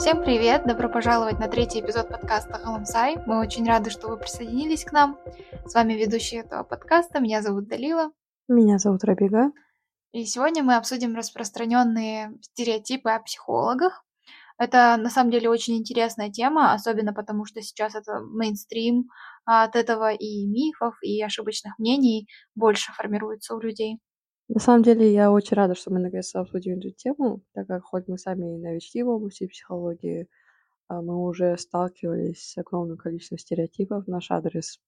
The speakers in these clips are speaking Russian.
Всем привет! Добро пожаловать на третий эпизод подкаста Халамсай. Мы очень рады, что вы присоединились к нам. С вами ведущий этого подкаста. Меня зовут Далила. Меня зовут Рабига. И сегодня мы обсудим распространенные стереотипы о психологах. Это на самом деле очень интересная тема, особенно потому что сейчас это мейнстрим, а от этого и мифов, и ошибочных мнений больше формируется у людей. На самом деле, я очень рада, что мы наконец то обсудим эту тему, так как хоть мы сами и новички в области психологии, а, мы уже сталкивались с огромным количеством стереотипов в наш адрес.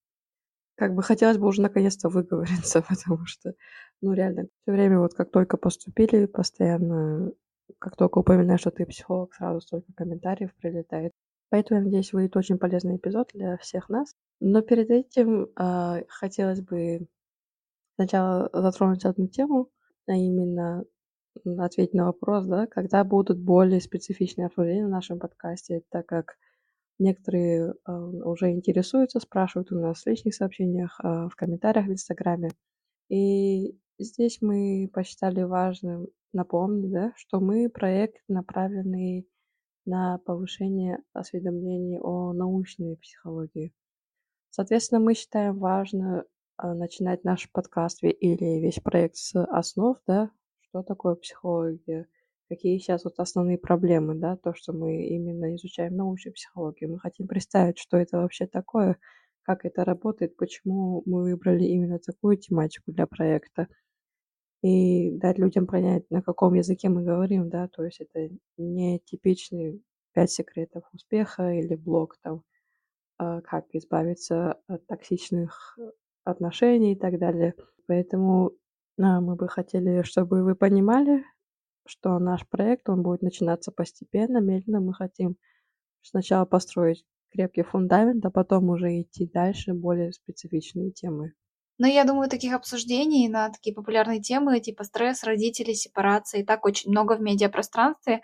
Как бы хотелось бы уже наконец-то выговориться, потому что, ну, реально, все время вот как только поступили, постоянно, как только упоминаешь, что ты психолог, сразу столько комментариев прилетает. Поэтому, я надеюсь, выйдет очень полезный эпизод для всех нас. Но перед этим э, хотелось бы сначала затронуть одну тему, а именно ответить на вопрос, да, когда будут более специфичные обсуждения на нашем подкасте, так как некоторые э, уже интересуются, спрашивают у нас в личных сообщениях, э, в комментариях в Инстаграме. И здесь мы посчитали важным напомнить, да, что мы проект, направленный на повышение осведомления о научной психологии. Соответственно, мы считаем важно начинать наш подкаст или весь проект с основ, да, что такое психология, какие сейчас вот основные проблемы, да, то, что мы именно изучаем научную психологию. Мы хотим представить, что это вообще такое, как это работает, почему мы выбрали именно такую тематику для проекта. И дать людям понять, на каком языке мы говорим, да, то есть это не типичный пять секретов успеха или блог там, а, как избавиться от токсичных отношений и так далее. Поэтому а, мы бы хотели, чтобы вы понимали, что наш проект, он будет начинаться постепенно, медленно. Мы хотим сначала построить крепкий фундамент, а потом уже идти дальше, более специфичные темы. Но я думаю, таких обсуждений на такие популярные темы, типа стресс, родители, сепарация, и так очень много в медиапространстве.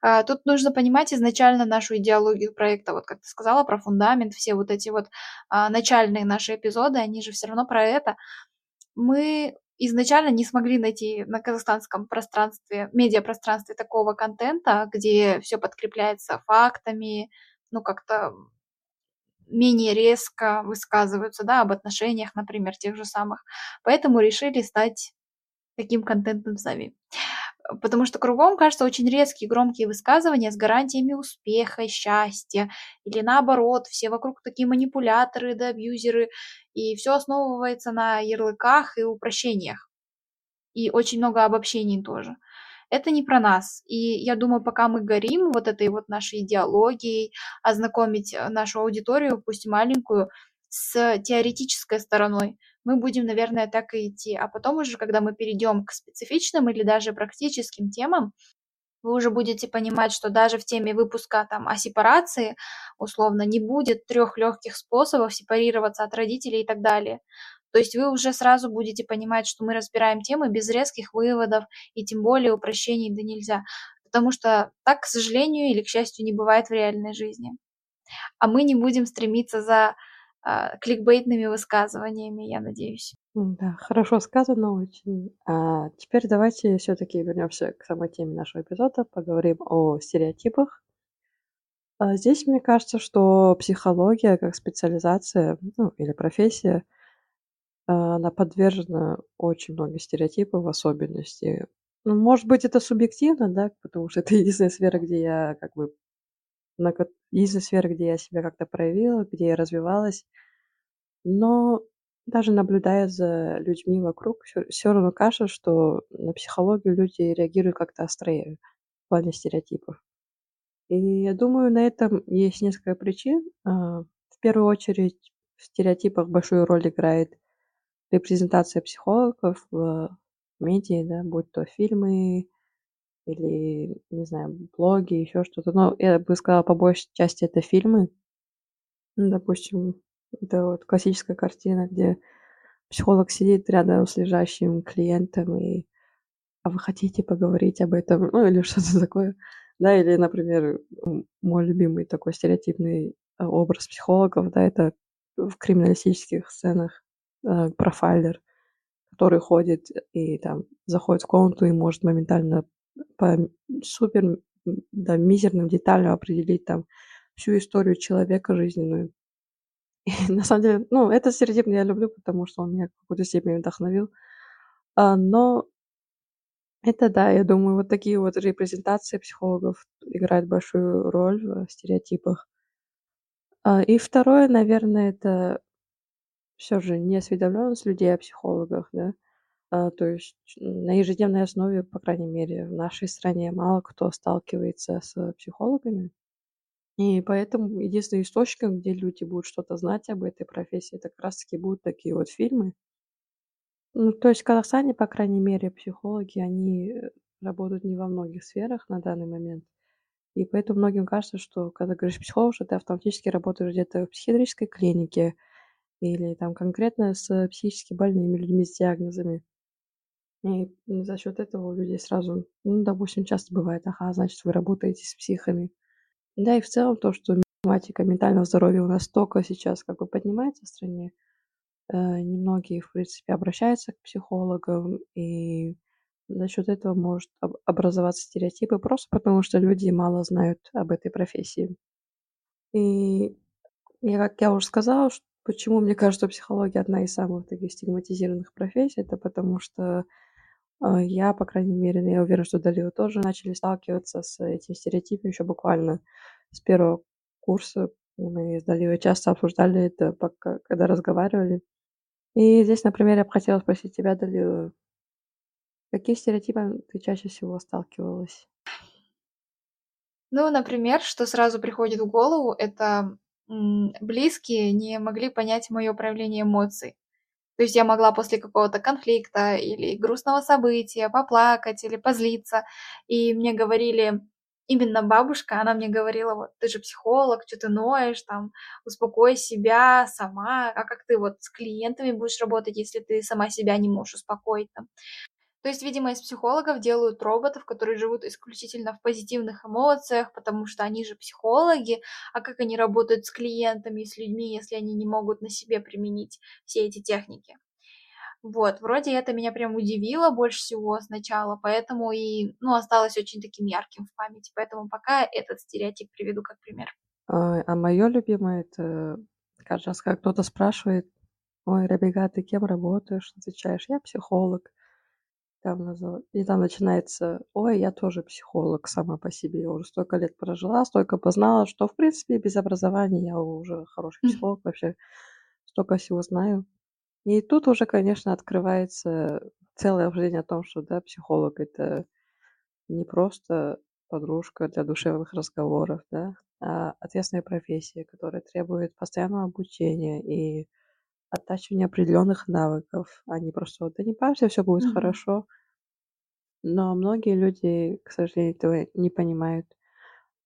А, тут нужно понимать изначально нашу идеологию проекта. Вот как ты сказала про фундамент, все вот эти вот а, начальные наши эпизоды, они же все равно про это. Мы изначально не смогли найти на казахстанском пространстве, медиапространстве такого контента, где все подкрепляется фактами, ну как-то менее резко высказываются, да, об отношениях, например, тех же самых. Поэтому решили стать таким контентом сами потому что кругом, кажется, очень резкие, громкие высказывания с гарантиями успеха, счастья, или наоборот, все вокруг такие манипуляторы да абьюзеры, и все основывается на ярлыках и упрощениях. И очень много обобщений тоже. Это не про нас. И я думаю, пока мы горим вот этой вот нашей идеологией, ознакомить нашу аудиторию, пусть маленькую, с теоретической стороной, мы будем, наверное, так и идти. А потом уже, когда мы перейдем к специфичным или даже практическим темам, вы уже будете понимать, что даже в теме выпуска там, о сепарации, условно, не будет трех легких способов сепарироваться от родителей и так далее. То есть вы уже сразу будете понимать, что мы разбираем темы без резких выводов и тем более упрощений да нельзя. Потому что так, к сожалению или к счастью, не бывает в реальной жизни. А мы не будем стремиться за кликбейтными высказываниями, я надеюсь. Да, хорошо сказано очень. А теперь давайте все-таки вернемся к самой теме нашего эпизода, поговорим о стереотипах. А здесь мне кажется, что психология как специализация, ну, или профессия, а, она подвержена очень много стереотипов в особенности. Ну, может быть, это субъективно, да, потому что это единственная сфера, где я как бы на единственная сфера, где я себя как-то проявила, где я развивалась. Но даже наблюдая за людьми вокруг, все равно кажется, что на психологию люди реагируют как-то острее в плане стереотипов. И я думаю, на этом есть несколько причин. А, в первую очередь в стереотипах большую роль играет репрезентация психологов в медиа, да, будь то фильмы, или, не знаю, блоги, еще что-то. Но я бы сказала, по большей части это фильмы. Ну, допустим, это вот классическая картина, где психолог сидит рядом с лежащим клиентом и а вы хотите поговорить об этом, ну или что-то такое, да, или, например, мой любимый такой стереотипный э, образ психологов, да, это в криминалистических сценах э, профайлер, который ходит и там заходит в комнату и может моментально по супер до мизерным деталям определить там всю историю человека жизненную. И на самом деле, ну, этот стереотип я люблю, потому что он меня в какой-то степени вдохновил. А, но это да, я думаю, вот такие вот репрезентации психологов играют большую роль в стереотипах. А, и второе, наверное, это все же неосведомленность людей о психологах, да. А, то есть на ежедневной основе, по крайней мере, в нашей стране мало кто сталкивается с психологами. И поэтому единственный источник, где люди будут что-то знать об этой профессии, это как раз таки будут такие вот фильмы. Ну, то есть в Казахстане, по крайней мере, психологи, они э, работают не во многих сферах на данный момент. И поэтому многим кажется, что когда говоришь психолог, что ты автоматически работаешь где-то в психиатрической клинике или там конкретно с психически больными людьми с диагнозами. И за счет этого у людей сразу, ну, допустим, часто бывает, ага, значит, вы работаете с психами. Да, и в целом то, что тематика ментального здоровья у нас только сейчас как бы поднимается в стране, э, немногие, в принципе, обращаются к психологам, и за счет этого может образоваться стереотипы, просто потому что люди мало знают об этой профессии. И я, как я уже сказала, почему мне кажется, что психология одна из самых таких стигматизированных профессий, это потому что а, я, по крайней мере, я уверена, что Далила тоже начали сталкиваться с этим стереотипом еще буквально с первого курса. Мы с Далилой часто обсуждали это, пока, когда разговаривали. И здесь, например, я бы хотела спросить тебя, Далила, какие стереотипы ты чаще всего сталкивалась? Ну, например, что сразу приходит в голову, это близкие не могли понять мое проявление эмоций. То есть я могла после какого-то конфликта или грустного события поплакать или позлиться, и мне говорили, именно бабушка, она мне говорила, вот ты же психолог, что ты ноешь, там, успокой себя сама, а как ты вот с клиентами будешь работать, если ты сама себя не можешь успокоить там. То есть, видимо, из психологов делают роботов, которые живут исключительно в позитивных эмоциях, потому что они же психологи, а как они работают с клиентами, с людьми, если они не могут на себе применить все эти техники. Вот, вроде это меня прям удивило больше всего сначала, поэтому и, ну, осталось очень таким ярким в памяти, поэтому пока этот стереотип приведу как пример. А, а мое любимое, это каждый раз, когда кто-то спрашивает, ой, Рабига, ты кем работаешь? Отвечаешь, я психолог. Там назов... И там начинается, ой, я тоже психолог сама по себе. Я уже столько лет прожила, столько познала, что, в принципе, без образования я уже хороший психолог вообще. Столько всего знаю. И тут уже, конечно, открывается целое обсуждение о том, что, да, психолог – это не просто подружка для душевных разговоров, да, а ответственная профессия, которая требует постоянного обучения и оттачивания определенных навыков, а не просто да не парься, все будет mm-hmm. хорошо. Но многие люди, к сожалению, этого не понимают,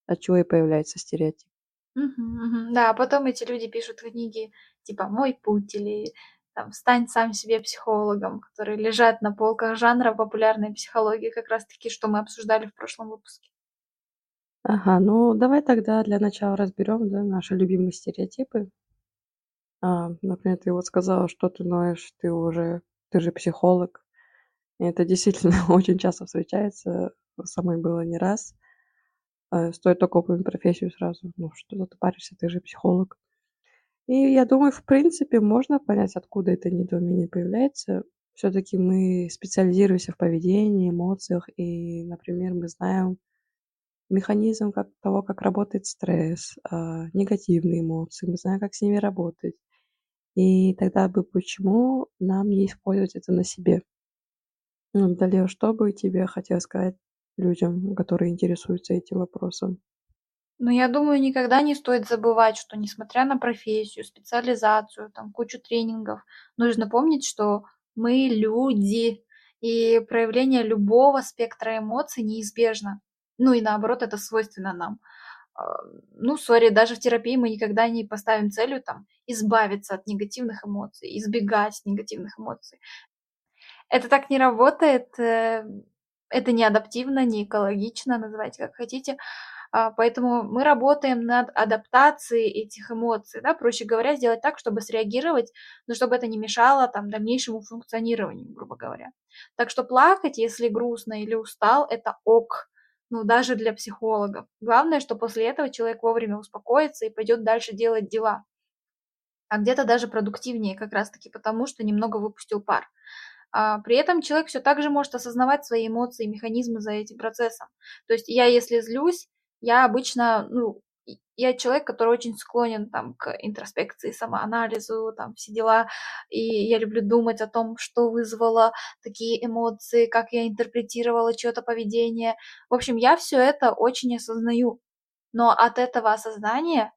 от чего и появляется стереотип. Угу, Да, а потом эти люди пишут книги типа «Мой путь» или там «Стань сам себе психологом», которые лежат на полках жанра популярной психологии, как раз-таки, что мы обсуждали в прошлом выпуске. Ага, ну давай тогда для начала разберем да, наши любимые стереотипы. А, например, ты вот сказала, что ты ноешь, ты уже, ты же психолог. И это действительно очень часто встречается, со мной было не раз. А, стоит только упомянуть профессию сразу, ну что ты паришься, ты же психолог. И я думаю, в принципе, можно понять, откуда это недоумение появляется. Все-таки мы специализируемся в поведении, эмоциях, и, например, мы знаем механизм как, того, как работает стресс, э, негативные эмоции, мы знаем, как с ними работать. И тогда бы почему нам не использовать это на себе? Ну, Далее, что бы тебе хотелось сказать людям, которые интересуются этим вопросом? Но я думаю, никогда не стоит забывать, что несмотря на профессию, специализацию, там, кучу тренингов, нужно помнить, что мы люди, и проявление любого спектра эмоций неизбежно. Ну и наоборот, это свойственно нам. А, ну, сори, даже в терапии мы никогда не поставим целью там избавиться от негативных эмоций, избегать негативных эмоций. Это так не работает, э, это не адаптивно, не экологично, называйте как хотите. А, поэтому мы работаем над адаптацией этих эмоций, да, проще говоря, сделать так, чтобы среагировать, но чтобы это не мешало там дальнейшему функционированию, грубо говоря. Так что плакать, если грустно или устал, это ок. Ну, даже для психологов. Главное, что после этого человек вовремя успокоится и пойдет дальше делать дела. А где-то даже продуктивнее как раз-таки потому, что немного выпустил пар. А, при этом человек все так же может осознавать свои эмоции, механизмы за этим процессом. То есть я, если злюсь, я обычно, ну, я человек, который очень склонен там к интроспекции, самоанализу, там все дела, и я люблю думать о том, что вызвало такие эмоции, как я интерпретировала чье-то поведение. В общем, я все это очень осознаю. Но от этого осознания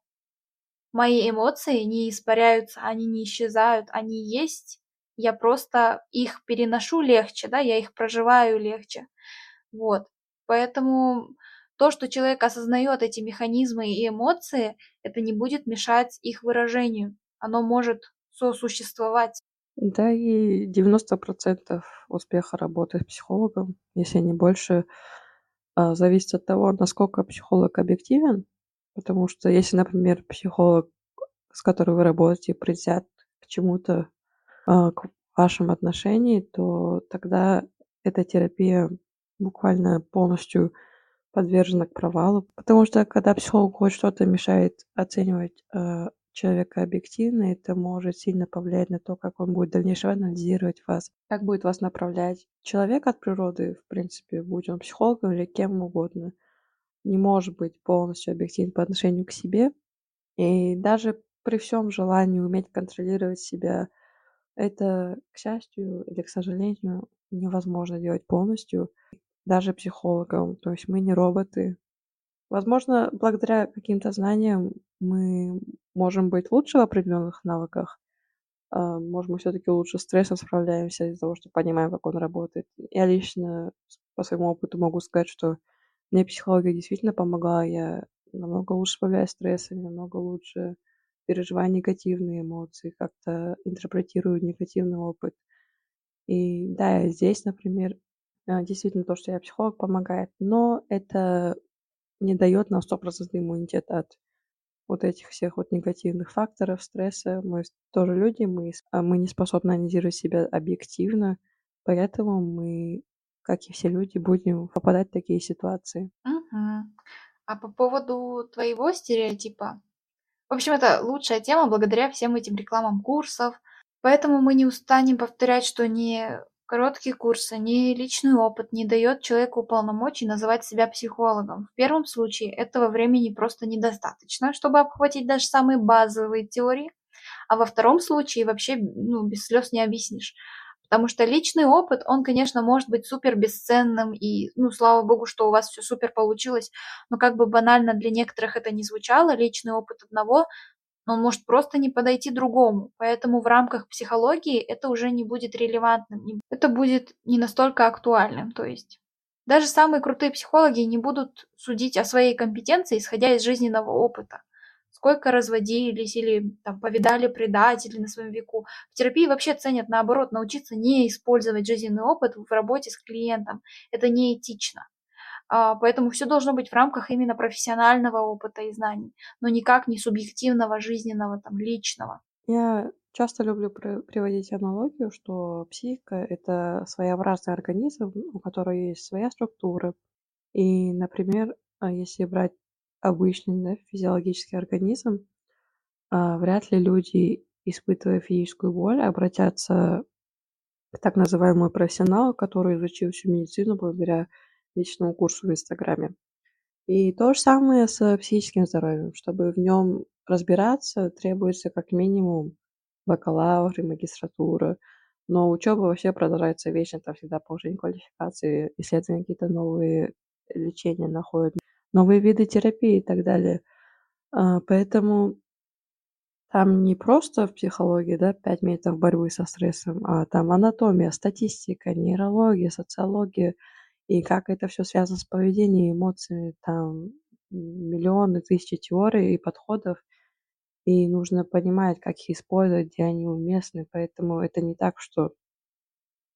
мои эмоции не испаряются, они не исчезают, они есть. Я просто их переношу легче, да, я их проживаю легче. Вот. Поэтому то, что человек осознает эти механизмы и эмоции, это не будет мешать их выражению. Оно может сосуществовать. Да, и 90% успеха работы с психологом, если не больше, а, зависит от того, насколько психолог объективен. Потому что если, например, психолог, с которым вы работаете, предвзят к чему-то, а, к вашим отношениям, то тогда эта терапия буквально полностью подвержена к провалу. Потому что когда психолог хоть что-то мешает оценивать э, человека объективно, это может сильно повлиять на то, как он будет в дальнейшем анализировать вас, как будет вас направлять. Человек от природы, в принципе, будь он психологом или кем угодно, не может быть полностью объективен по отношению к себе. И даже при всем желании уметь контролировать себя, это, к счастью или к сожалению, невозможно делать полностью даже психологом. То есть мы не роботы. Возможно, благодаря каким-то знаниям мы можем быть лучше в определенных навыках. А, может, мы все-таки лучше с стрессом справляемся из-за того, что понимаем, как он работает. Я лично по своему опыту могу сказать, что мне психология действительно помогла. Я намного лучше справляюсь с стрессом, намного лучше переживаю негативные эмоции, как-то интерпретирую негативный опыт. И да, здесь, например, действительно, то, что я психолог, помогает, но это не дает нам стопроцентный иммунитет от вот этих всех вот негативных факторов, стресса. Мы тоже люди, мы, а мы не способны анализировать себя объективно, поэтому мы, как и все люди, будем попадать в такие ситуации. Угу. А по поводу твоего стереотипа, в общем, это лучшая тема благодаря всем этим рекламам курсов, поэтому мы не устанем повторять, что не Короткие курсы, ни личный опыт не дает человеку полномочий называть себя психологом. В первом случае этого времени просто недостаточно, чтобы обхватить даже самые базовые теории, а во втором случае вообще ну, без слез не объяснишь. Потому что личный опыт, он, конечно, может быть супер бесценным, и, ну, слава богу, что у вас все супер получилось, но как бы банально для некоторых это не звучало, личный опыт одного но он может просто не подойти другому. Поэтому в рамках психологии это уже не будет релевантным, это будет не настолько актуальным. То есть даже самые крутые психологи не будут судить о своей компетенции, исходя из жизненного опыта. Сколько разводились или там, повидали предателей на своем веку. В терапии вообще ценят, наоборот, научиться не использовать жизненный опыт в работе с клиентом. Это неэтично. А, поэтому все должно быть в рамках именно профессионального опыта и знаний, но никак не субъективного, жизненного, там, личного. Я часто люблю приводить аналогию, что психика — это своеобразный организм, у которого есть своя структура. И, например, а, если брать обычный да, физиологический организм, а, вряд ли люди, испытывая физическую боль, обратятся к так называемому профессионалу, который изучил всю медицину благодаря личному курсу в Инстаграме. И то же самое с психическим здоровьем. Чтобы в нем разбираться, требуется как минимум бакалавр и магистратура. Но учеба вообще продолжается вечно, там всегда повышение квалификации, исследования какие-то новые лечения находят, новые виды терапии и так далее. А, поэтому там не просто в психологии, да, пять методов борьбы со стрессом, а там анатомия, статистика, нейрология, социология, и как это все связано с поведением, эмоциями, там миллионы, тысячи теорий и подходов, и нужно понимать, как их использовать, где они уместны. Поэтому это не так, что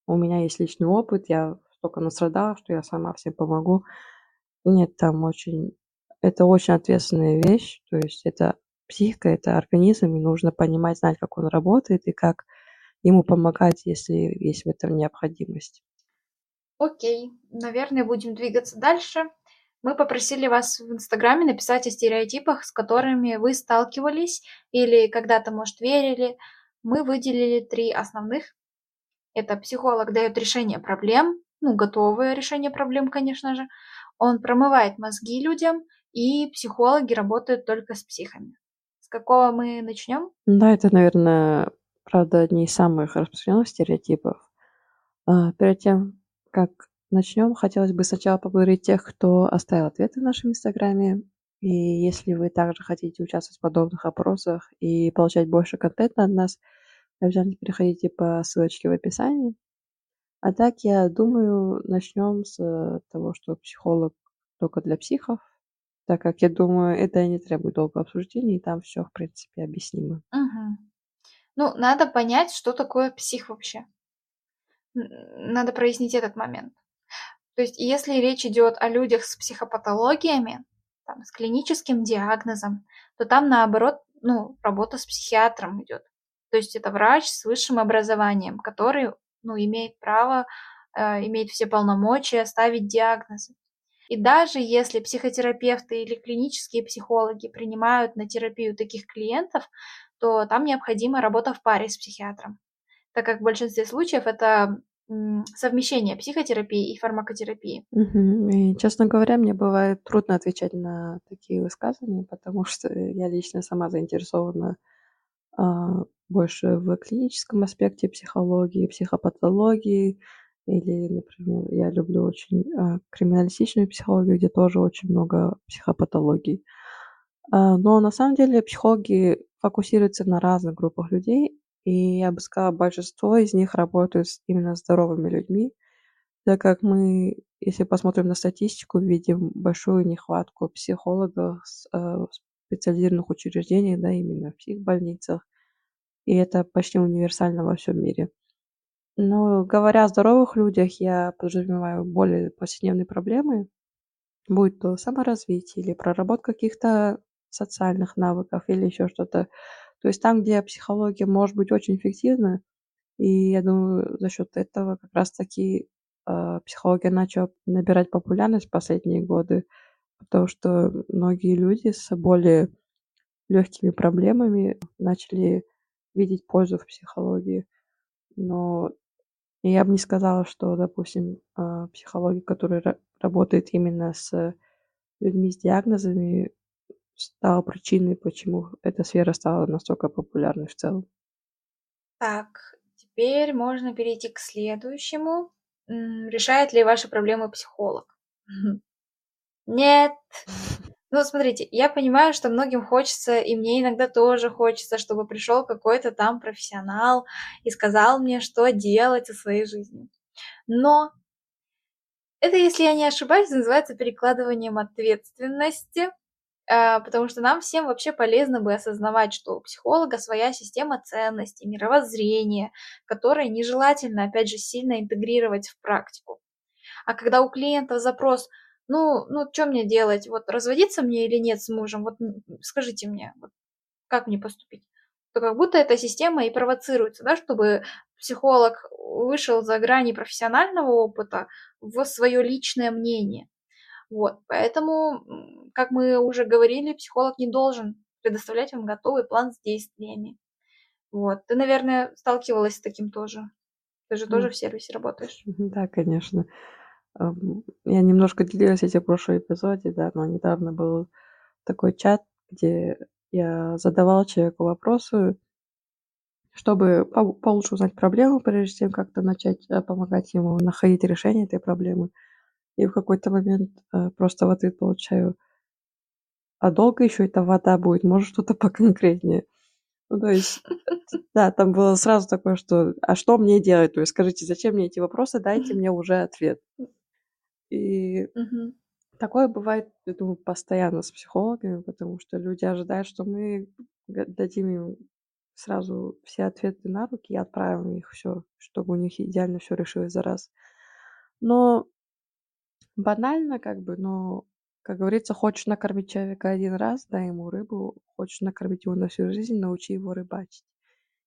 у меня есть личный опыт, я столько настрадала, что я сама всем помогу. Нет, там очень... Это очень ответственная вещь, то есть это психика, это организм, и нужно понимать, знать, как он работает и как ему помогать, если есть в этом необходимость. Окей, наверное, будем двигаться дальше. Мы попросили вас в Инстаграме написать о стереотипах, с которыми вы сталкивались или когда-то, может, верили. Мы выделили три основных. Это психолог дает решение проблем, ну, готовое решение проблем, конечно же. Он промывает мозги людям, и психологи работают только с психами. С какого мы начнем? Да, это, наверное, правда, одни из самых распространенных стереотипов. А, перед тем, как начнем, хотелось бы сначала поблагодарить тех, кто оставил ответы в нашем Инстаграме. И если вы также хотите участвовать в подобных опросах и получать больше контента от нас, обязательно переходите по ссылочке в описании. А так, я думаю, начнем с того, что психолог только для психов, так как, я думаю, это не требует долгого обсуждения, и там все, в принципе, объяснимо. Угу. Ну, надо понять, что такое псих вообще. Надо прояснить этот момент. То есть, если речь идет о людях с психопатологиями, там, с клиническим диагнозом, то там наоборот, ну, работа с психиатром идет. То есть это врач с высшим образованием, который, ну, имеет право, э, имеет все полномочия ставить диагнозы. И даже если психотерапевты или клинические психологи принимают на терапию таких клиентов, то там необходима работа в паре с психиатром, так как в большинстве случаев это совмещение психотерапии и фармакотерапии. И, честно говоря, мне бывает трудно отвечать на такие высказывания, потому что я лично сама заинтересована а, больше в клиническом аспекте психологии, психопатологии, или, например, я люблю очень а, криминалистичную психологию, где тоже очень много психопатологий. А, но на самом деле психологи фокусируются на разных группах людей, и я бы сказала, большинство из них работают с именно здоровыми людьми, так как мы, если посмотрим на статистику, видим большую нехватку психологов э, в специализированных учреждениях, да, именно в психбольницах. И это почти универсально во всем мире. Но говоря о здоровых людях, я подразумеваю более повседневные проблемы, будь то саморазвитие или проработка каких-то социальных навыков или еще что-то. То есть там, где психология может быть очень эффективна, и я думаю, за счет этого как раз-таки э, психология начала набирать популярность в последние годы, потому что многие люди с более легкими проблемами начали видеть пользу в психологии. Но я бы не сказала, что, допустим, э, психология, которая работает именно с людьми с диагнозами, стала причиной, почему эта сфера стала настолько популярной в целом. Так, теперь можно перейти к следующему. Решает ли ваши проблемы психолог? Нет. Ну, смотрите, я понимаю, что многим хочется, и мне иногда тоже хочется, чтобы пришел какой-то там профессионал и сказал мне, что делать со своей жизнью. Но это, если я не ошибаюсь, называется перекладыванием ответственности потому что нам всем вообще полезно бы осознавать, что у психолога своя система ценностей, мировоззрения, которые нежелательно, опять же, сильно интегрировать в практику. А когда у клиента запрос, ну, ну, что мне делать, вот разводиться мне или нет с мужем, вот скажите мне, вот, как мне поступить? То как будто эта система и провоцируется, да, чтобы психолог вышел за грани профессионального опыта в свое личное мнение. Вот, поэтому, как мы уже говорили, психолог не должен предоставлять вам готовый план с действиями. Вот, ты, наверное, сталкивалась с таким тоже. Ты же тоже в сервисе работаешь. Да, конечно. Я немножко делилась этим в прошлом эпизоде, да, но недавно был такой чат, где я задавала человеку вопросы, чтобы получше узнать проблему, прежде чем как-то начать э, помогать ему находить решение этой проблемы и в какой-то момент э, просто в ответ получаю а долго еще эта вода будет? Может, что-то поконкретнее? Ну, то есть, да, там было сразу такое, что а что мне делать? То есть, скажите, зачем мне эти вопросы? Дайте мне уже ответ. И такое бывает, я думаю, постоянно с психологами, потому что люди ожидают, что мы дадим им сразу все ответы на руки и отправим их все, чтобы у них идеально все решилось за раз. Но банально как бы, но, как говорится, хочешь накормить человека один раз, дай ему рыбу, хочешь накормить его на всю жизнь, научи его рыбачить.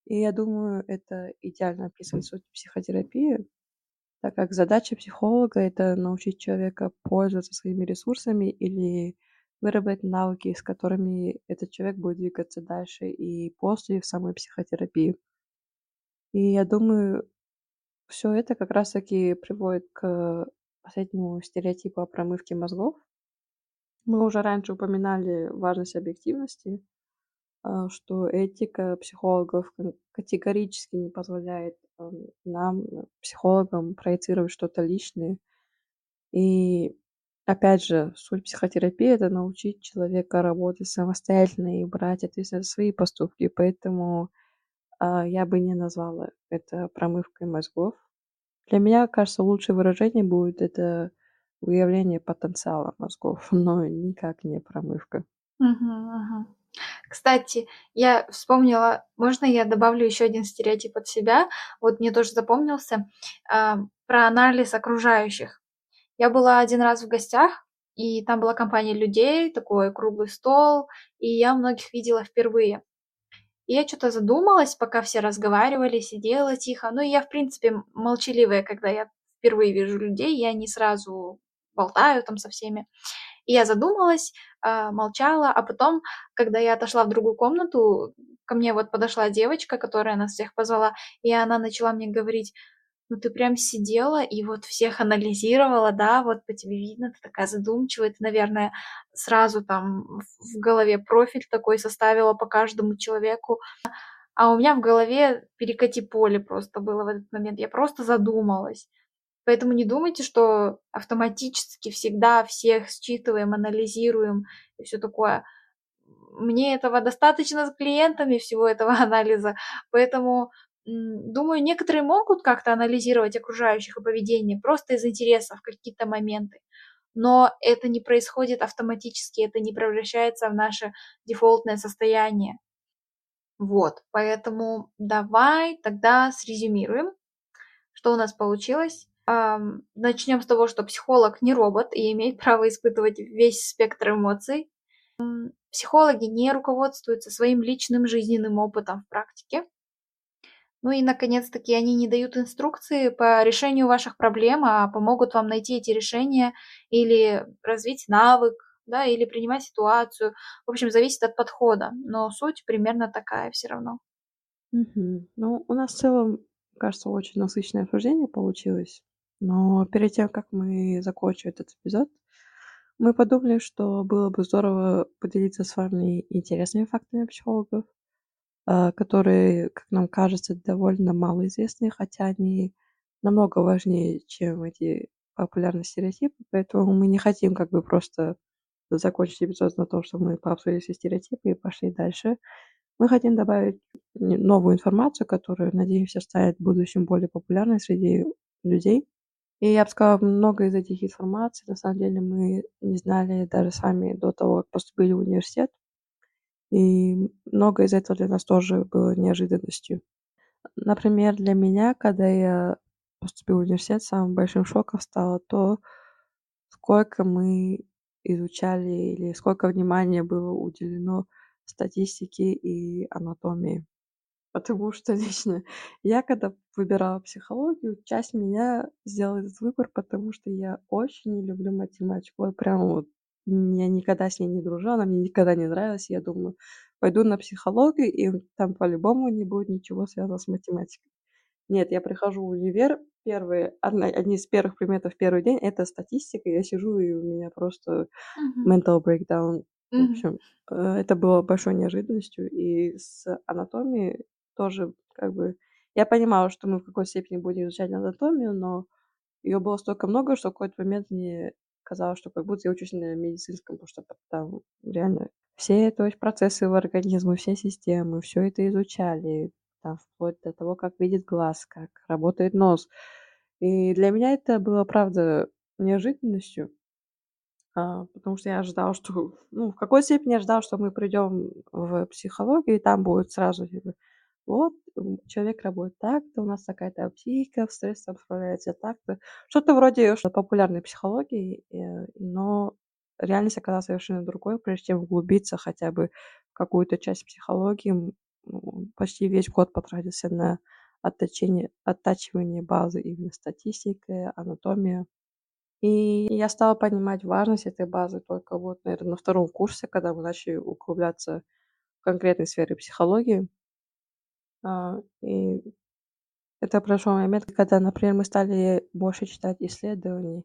И я думаю, это идеально описывает суть психотерапии, так как задача психолога- это научить человека пользоваться своими ресурсами или выработать навыки, с которыми этот человек будет двигаться дальше и после самой психотерапии. И я думаю, всё это как раз таки приводит к последнему стереотипу о промывке мозгов. Мы уже раньше упоминали важность объективности, а, что этика психологов категорически не позволяет, ам, нам, психологам, проецировать что-то личное. И опять же, суть психотерапии- это научить человека работать самостоятельно и брать ответственность за свои поступки. Поэтому, а, я бы не назвала это промывкой мозгов. Для меня, кажется, лучшее выражение будет- это выявление потенциала мозгов, но никак не промывка. Кстати, я вспомнила, можно я добавлю ещё один стереотип от себя? Вот мне тоже запомнился, а, про анализ окружающих. Я была один раз в гостях, и там была компания людей, такой круглый стол, и я многих видела впервые. И я чё-то задумалась, пока все разговаривали, сидела тихо. Ну, я, в принципе, молчаливая, когда я впервые вижу людей, я не сразу болтаю там со всеми. И я задумалась, а, молчала, а потом, когда я отошла в другую комнату, ко мне вот подошла девочка, которая нас всех позвала, и она начала мне говорить: "Ну, ты прям сидела и вот всех анализировала, да, вот по тебе видно, ты такая задумчивая, ты, наверное, сразу там в голове профиль такой составила по каждому человеку". А у меня в голове перекати поле просто было в этот момент. Я просто задумалась. Поэтому не думайте, что автоматически всегда всех считываем, анализируем и всё такое. Мне этого достаточно с клиентами, всего этого анализа. Поэтому, думаю, некоторые могут как-то анализировать окружающих и поведение просто из интереса в какие-то моменты. Но это не происходит автоматически, это не превращается в наше дефолтное состояние. Вот, поэтому давай тогда срезюмируем, что у нас получилось. Ам, начнём с того, что психолог не робот и имеет право испытывать весь спектр эмоций. Психологи не руководствуются своим личным жизненным опытом в практике. Ну и, наконец-таки, они не дают инструкции по решению ваших проблем, а помогут вам найти эти решения или развить навык, да, или принимать ситуацию. В общем, зависит от подхода, но суть примерно такая всё равно. Мгм. Ну, у нас в целом, кажется, очень насыщенное обсуждение получилось. Но перед тем, как мы закончим этот эпизод, мы подумали, что было бы здорово поделиться с вами интересными фактами психологов, которые, как нам кажется, довольно малоизвестны, хотя они намного важнее, чем эти популярные стереотипы. Поэтому мы не хотим как бы просто закончить эпизод на том, что мы пообсудили все стереотипы и пошли дальше. Мы хотим добавить новую информацию, которую, надеемся, станет в будущем более популярной среди людей. И я бы сказала, много из этих информаций, на самом деле, мы не знали даже сами до того, как поступили в университет. И многое из этого для нас тоже было неожиданностью. Например, для меня, когда я поступила в университет, самым большим шоком стало то, сколько мы изучали или сколько внимания было уделено статистике и анатомии. Потому что лично я, когда выбирала психологию, часть меня сделала этот выбор, потому что я очень не люблю математику. Вот прям вот я никогда с ней не дружила, она мне никогда не нравилась. Я думаю: пойду на психологию, и там по-любому не будет ничего связанного с математикой. Нет, я прихожу в универ, первые одна одни из первых предметов в первый день- это статистика. Я сижу, и у меня просто Мгм. mental breakdown. В Мгм. общем, э, это было большой неожиданностью. И с анатомией тоже как бы я понимала, что мы в какой-то степени будем изучать анатомию, но её было столько много, что в какой-то момент мне казалось, что как будто я учусь на медицинском, потому что там реально все, то есть, процессы в организме, все системы, всё это изучали, там вплоть до того, как видит глаз, как работает нос. И для меня это было, правда, неожиданностью. А, потому что я ожидала, что, ну, в какой-то степени я ожидала, что мы придём в психологию, и там будет сразу "Вот, человек работает так-то, у нас такая-то психика, стрессом справляется так-то". Что-то вроде ш популярной психологии, э, но реальность оказалась совершенно другой. Прежде чем углубиться хотя бы в какую-то часть психологии, ну, почти весь год потратился на отточение, оттачивание базы именно статистикой, анатомия. И я стала понимать важность этой базы только вот, наверное, на втором курсе, когда мы начали углубляться в конкретной сферы психологии. А, и это прошел момент, когда, например, мы стали больше читать исследований,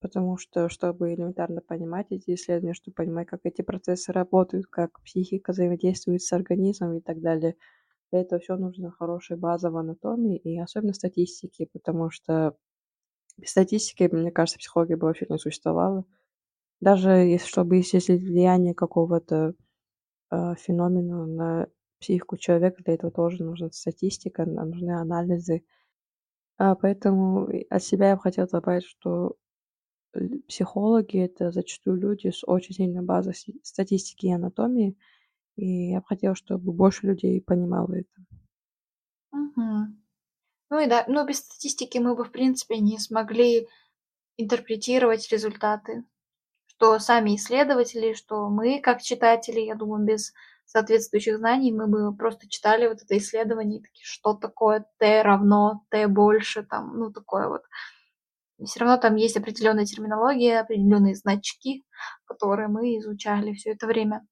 потому что, чтобы элементарно понимать эти исследования, чтобы понимать, как эти процессы работают, как психика взаимодействует с организмом и так далее, для этого все нужно хорошая база в анатомии и особенно статистики, потому что без статистики, мне кажется, психология бы вообще не существовала. Даже если, чтобы исчислить влияние какого-то э, феномена на психику человека, для этого тоже нужна статистика, нужны анализы. А поэтому от себя я бы хотела добавить, что психологи — это зачастую люди с очень сильной базой статистики и анатомии, и я бы хотела, чтобы больше людей понимало это. Мгм. Ну и да, ну без статистики мы бы, в принципе, не смогли интерпретировать результаты. Что сами исследователи, что мы, как читатели, я думаю, без соответствующих знаний мы бы просто читали вот это исследование такие, что такое Т равно Т больше, там, ну такое вот. Все равно там есть определенная терминология, определенные значки, которые мы изучали все это время.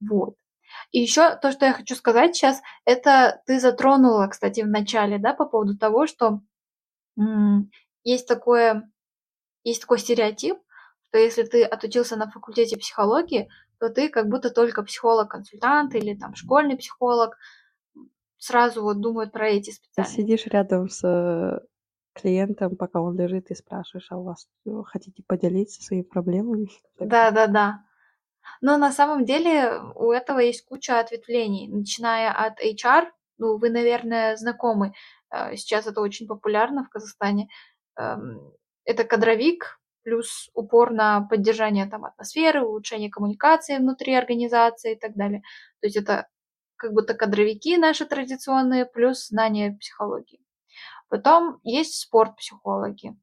Вот. И еще то, что я хочу сказать сейчас, это ты затронула, кстати, в начале, да, по поводу того, что м, есть такое, есть такой стереотип, что если ты отучился на факультете психологии, то ты как будто только психолог-консультант или там школьный психолог. Сразу вот думают про эти специальности. Сидишь рядом с э, клиентом, пока он лежит, и спрашиваешь, а у вас э, хотите поделиться своими проблемами? Да, да, да. Но на самом деле у этого есть куча ответвлений, начиная от HR, ну, вы, наверное, знакомы, э, сейчас это очень популярно в Казахстане, эм, это кадровик, плюс упор на поддержание там атмосферы, улучшение коммуникации внутри организации и так далее. То есть это как будто кадровики наши традиционные, плюс знания психологии. Потом есть спорт-психологи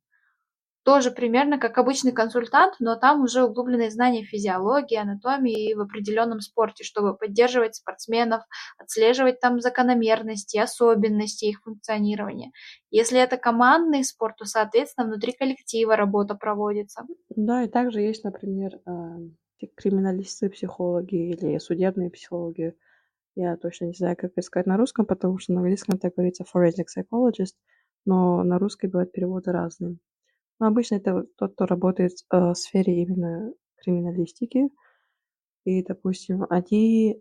тоже примерно как обычный консультант, но там уже углубленные знания физиологии, анатомии и в определенном спорте, чтобы поддерживать спортсменов, отслеживать там закономерности, особенности их функционирования. Если это командный спорт, то, соответственно, внутри коллектива работа проводится. Да, и также есть, например, а, криминалисты, психологи или судебные психологи. Я точно не знаю, как это сказать на русском, потому что на английском так говорится forensic psychologist, но на русский бывают переводы разные. Но обычно это тот, кто работает э, в сфере именно криминалистики. И, допустим, они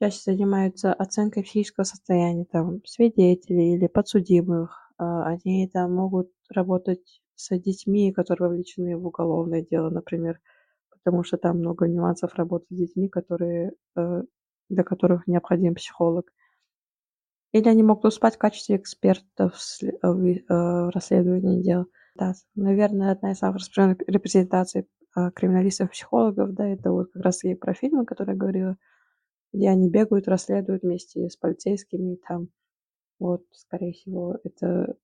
чаще занимаются оценкой психического состояния там, свидетелей или подсудимых. А, они там могут работать с детьми, которые вовлечены в уголовное дело, например, потому что там много нюансов работы с детьми, которые, э, для которых необходим психолог. Или они могут выступать в качестве экспертов в расследовании дел. Да, наверное, одна из самых распространенных репрезентаций а, криминалистов-психологов, да, это вот как раз и про фильмы, которые я говорила, где они бегают, расследуют вместе с полицейскими, там, вот, скорее всего, это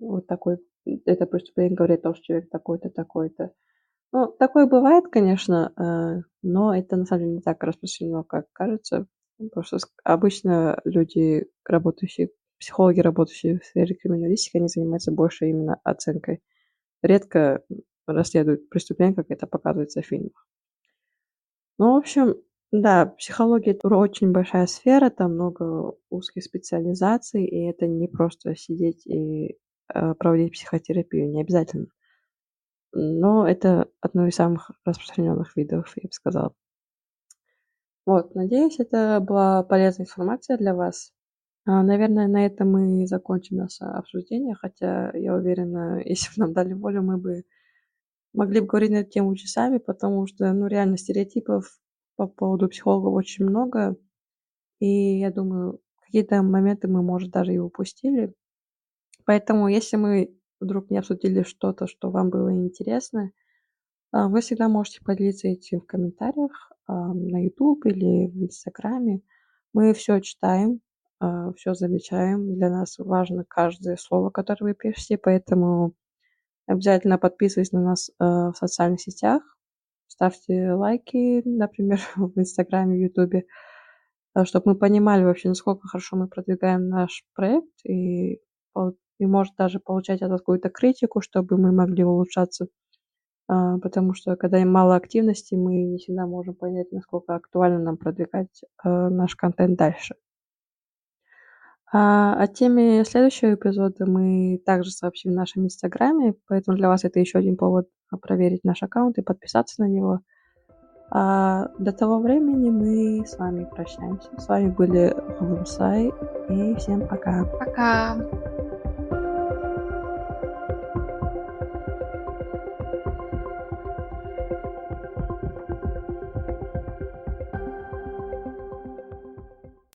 вот такой, это преступление говорит о том, что человек такой-то, такой-то. Ну, такое бывает, конечно, э, но это на самом деле не так распространено, как кажется, потому что обычно люди, работающие психологи, работающие в сфере криминалистики, они занимаются больше именно оценкой. Редко расследуют преступления, как это показывается в фильмах. Ну, в общем, да, психология – это очень большая сфера, там много узких специализаций, и это не просто сидеть и э, проводить психотерапию, не обязательно. Но это одно из самых распространенных видов, я бы сказала. Вот, надеюсь, это была полезная информация для вас. А, наверное, на этом мы закончим наше обсуждение, хотя я уверена, если бы нам дали волю, мы бы могли бы говорить на эту тему часами, потому что, ну, реально стереотипов по поводу психологов очень много, и я думаю, какие-то моменты мы, может, даже и упустили. Поэтому, если мы вдруг не обсудили что-то, что вам было интересно, а, вы всегда можете поделиться этим в комментариях на YouTube или в Инстаграме. Мы все читаем, все замечаем. Для нас важно каждое слово, которое вы пишете, поэтому обязательно подписывайтесь на нас а, в социальных сетях, ставьте лайки, например, в Инстаграме, Ютубе. чтобы мы понимали вообще, насколько хорошо мы продвигаем наш проект и, и может даже получать какую-то критику, чтобы мы могли улучшаться. А, потому что когда мало активности, мы не всегда можем понять, насколько актуально нам продвигать наш контент дальше. А о теме следующего эпизода мы также сообщим в нашем инстаграме, поэтому для вас это еще один повод проверить наш аккаунт и подписаться на него. А до того времени мы с вами прощаемся. С вами были Гумсай и всем пока. Пока.